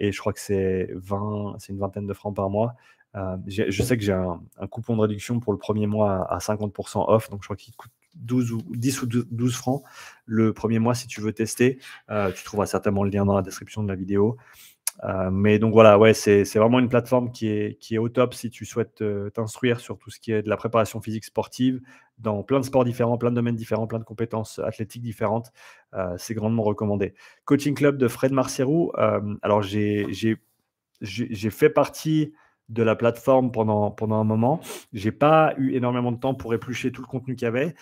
et je crois que c'est 20, c'est une vingtaine de francs par mois. je sais que j'ai un, coupon de réduction pour le premier mois à 50% off, donc je crois qu'il coûte 12 ou 10 ou 12 francs le premier mois si tu veux tester. tu trouveras certainement le lien dans la description de la vidéo. Euh, mais donc voilà, ouais, c'est vraiment une plateforme qui est, au top si tu souhaites euh, t'instruire sur tout ce qui est de la préparation physique sportive dans plein de sports différents, plein de domaines différents, plein de compétences athlétiques différentes. Euh, c'est grandement recommandé. Coaching Club de Fred Marcerou. alors j'ai fait partie de la plateforme pendant, un moment. J'ai pas eu énormément de temps pour éplucher tout le contenu qu'il y avait.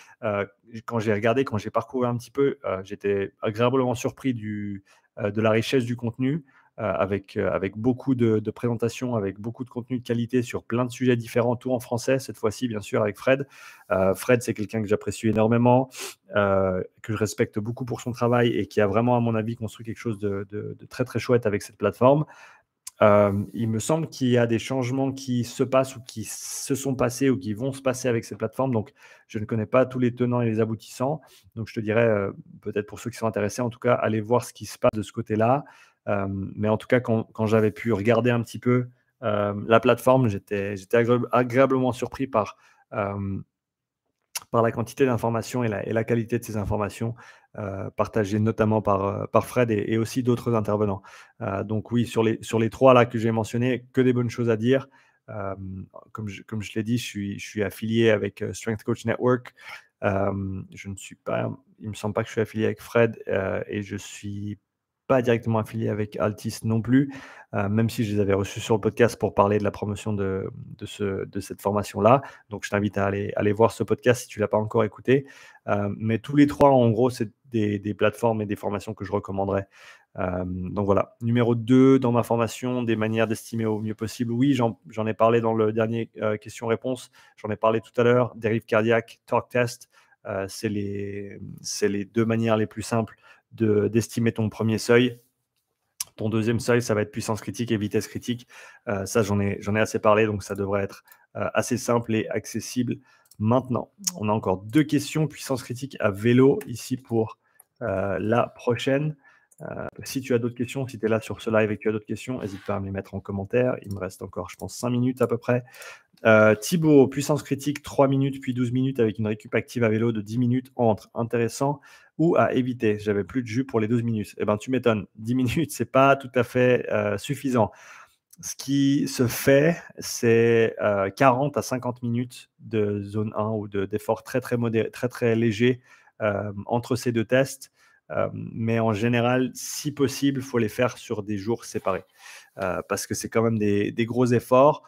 Quand j'ai regardé, quand j'ai parcouru un petit peu, j'étais agréablement surpris de la richesse du contenu. Avec, avec beaucoup de, présentations, avec beaucoup de contenu de qualité sur plein de sujets différents, tout en français, cette fois-ci, bien sûr, avec Fred. Fred, c'est quelqu'un que j'apprécie énormément, que je respecte beaucoup pour son travail et qui a vraiment, à mon avis, construit quelque chose de, très, très chouette avec cette plateforme. Euh, il me semble qu'il y a des changements qui se passent ou qui se sont passés ou qui vont se passer avec cette plateforme. Donc, je ne connais pas tous les tenants et les aboutissants. Donc, je te dirais, euh, peut-être pour ceux qui sont intéressés, en tout cas, allez voir ce qui se passe de ce côté-là. Mais en tout cas, quand, j'avais pu regarder un petit peu la plateforme, j'étais agréablement surpris par la quantité d'informations et la, qualité de ces informations partagées notamment par, Fred et, aussi d'autres intervenants. Donc oui, sur les, trois là que j'ai mentionnés, que des bonnes choses à dire. comme je, comme je l'ai dit, je suis, je suis affilié avec Strength Coach Network. je ne suis pas, il me semble pas que je suis affilié avec Fred et je suis pas directement affilié avec Altis non plus, euh, même si je les avais reçus sur le podcast pour parler de la promotion de, de, ce, de cette formation-là. Donc, je t'invite à aller, aller voir ce podcast si tu l'as pas encore écouté. Euh, mais tous les trois, en gros, c'est des, des, plateformes et des formations que je recommanderais. Euh, donc voilà, numéro 2 dans ma formation, des manières d'estimer au mieux possible. Oui, j'en ai parlé dans le dernier question-réponse. J'en ai parlé tout à l'heure. Dérive cardiaque, talk test, c'est les, les deux manières les plus simples d'estimer ton premier seuil. Ton deuxième seuil, ça va être puissance critique et vitesse critique. Euh, ça, j'en ai, assez parlé, donc ça devrait être euh, assez simple et accessible maintenant. On a encore deux questions. Puissance critique à vélo ici pour euh, la prochaine. si tu as d'autres questions, si tu es là sur ce live et que tu as d'autres questions, n'hésite pas à me les mettre en commentaire. Il me reste encore, je pense, 5 minutes à peu près. Thibaut, puissance critique, 3 minutes puis 12 minutes avec une récup active à vélo de 10 minutes entre. Intéressant ou à éviter. J'avais plus de jus pour les 12 minutes. Eh ben, tu m'étonnes. 10 minutes, c'est pas tout à fait euh, suffisant. Ce qui se fait, c'est 40 euh, à 50 minutes de zone 1 ou d'effort très très modéré, très très léger euh, entre ces deux tests. mais en général, si possible, il faut les faire sur des jours séparés parce que c'est quand même des gros efforts.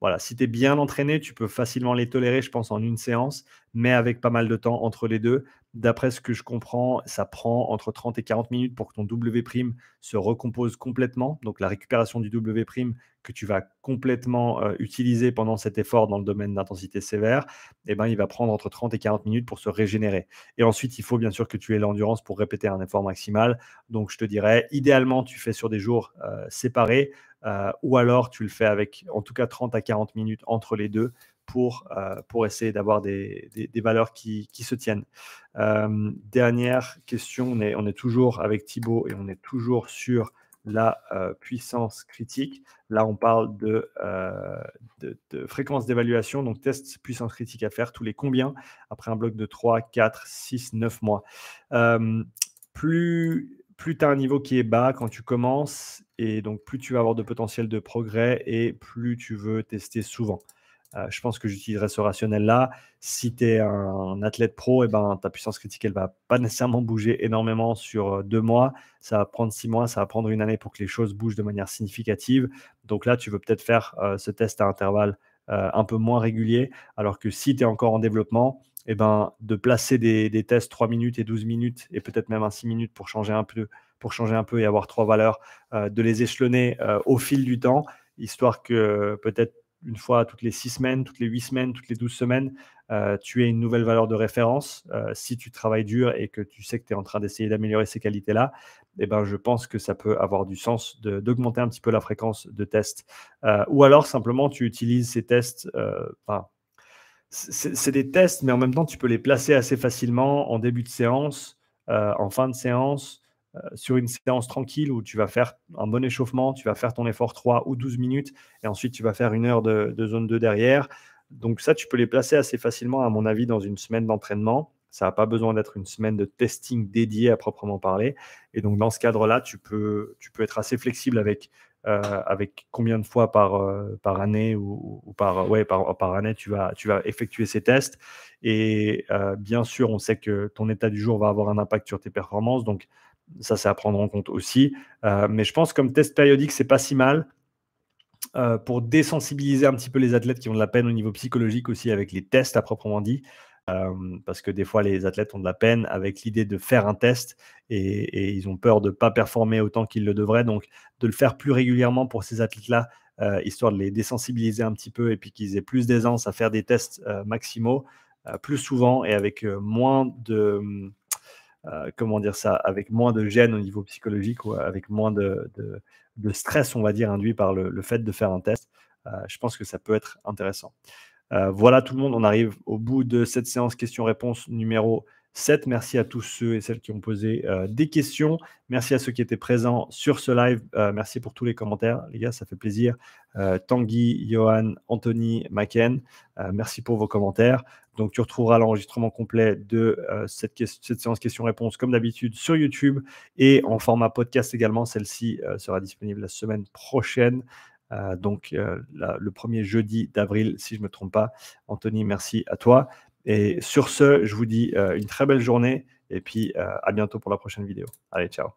Voilà, si tu es bien entraîné, tu peux facilement les tolérer, je pense, en une séance, mais avec pas mal de temps entre les deux. D'après ce que je comprends, ça prend entre 30 et 40 minutes pour que ton W' se recompose complètement. Donc la récupération du W' que tu vas complètement euh, utiliser pendant cet effort dans le domaine d'intensité sévère, eh ben, il va prendre entre 30 et 40 minutes pour se régénérer. Et ensuite, il faut bien sûr que tu aies l'endurance pour répéter un effort maximal. Donc je te dirais, idéalement, tu fais sur des jours euh, séparés euh, ou alors tu le fais avec en tout cas 30 à 40 minutes entre les deux pour, euh, pour essayer d'avoir des, valeurs qui, se tiennent. Euh, dernière question, on est, toujours avec Thibaut et on est toujours sur la euh, puissance critique. Là, on parle de, de, fréquence d'évaluation, donc test puissance critique à faire tous les combien après un bloc de 3, 4, 6, 9 mois. plus plus tu as un niveau qui est bas quand tu commences, et donc plus tu vas avoir de potentiel de progrès, et plus tu veux tester souvent. Euh, je pense que j'utiliserai ce rationnel-là. Si tu es un, athlète pro, eh ben, ta puissance critique, elle va pas nécessairement bouger énormément sur euh, deux mois. Ça va prendre six mois, ça va prendre une année pour que les choses bougent de manière significative. Donc là, tu veux peut-être faire euh, ce test à intervalles un peu moins réguliers. Alors que si tu es encore en développement, eh ben, de placer des, des, tests 3 minutes et 12 minutes et peut-être même un 6 minutes pour changer un peu, pour changer un peu et avoir trois valeurs, de les échelonner au fil du temps, histoire que peut-être une fois toutes les six semaines, toutes les huit semaines, toutes les douze semaines, euh, tu es une nouvelle valeur de référence. Euh, si tu travailles dur et que tu sais que tu es en train d'essayer d'améliorer ces qualités-là, eh ben, je pense que ça peut avoir du sens d'augmenter un petit peu la fréquence de tests. Euh, ou alors simplement tu utilises ces tests. c'est des tests, mais en même temps, tu peux les placer assez facilement en début de séance, en fin de séance, sur une séance tranquille où tu vas faire un bon échauffement, tu vas faire ton effort 3 ou 12 minutes et ensuite tu vas faire une heure de, zone 2 derrière. Donc ça, tu peux les placer assez facilement, à mon avis, dans une semaine d'entraînement. Ça n'a pas besoin d'être une semaine de testing dédiée à proprement parler. Et donc dans ce cadre-là, tu peux, tu peux être assez flexible avec, euh, avec combien de fois par, euh, par année ou, par, ouais, par, par, année tu vas, tu vas effectuer ces tests. Et bien sûr, on sait que ton état du jour va avoir un impact sur tes performances. Donc ça, c'est à prendre en compte aussi. Euh, mais je pense comme test périodique, c'est pas si mal. pour désensibiliser un petit peu les athlètes qui ont de la peine au niveau psychologique aussi avec les tests à proprement dit. parce que des fois, les athlètes ont de la peine avec l'idée de faire un test et, ils ont peur de ne pas performer autant qu'ils le devraient. Donc, de le faire plus régulièrement pour ces athlètes-là, histoire de les désensibiliser un petit peu et puis qu'ils aient plus d'aisance à faire des tests maximaux plus souvent et avec moins de. Comment dire ça Avec moins de gêne au niveau psychologique ou avec moins de, de stress, on va dire, induit par le, fait de faire un test. Euh, je pense que ça peut être intéressant. Euh, voilà tout le monde, on arrive au bout de cette séance questions-réponses numéro 7. Merci à tous ceux et celles qui ont posé euh, des questions. Merci à ceux qui étaient présents sur ce live. merci pour tous les commentaires, les gars, ça fait plaisir. Tanguy, Johan, Anthony, Maken, merci pour vos commentaires. Donc, tu retrouveras l'enregistrement complet de euh, cette, séance questions-réponses comme d'habitude sur YouTube et en format podcast également. Celle-ci euh, sera disponible la semaine prochaine. Euh, donc, le premier jeudi d'avril, si je ne me trompe pas. Anthony, merci à toi. Et sur ce, je vous dis une très belle journée et puis à bientôt pour la prochaine vidéo. Allez, ciao.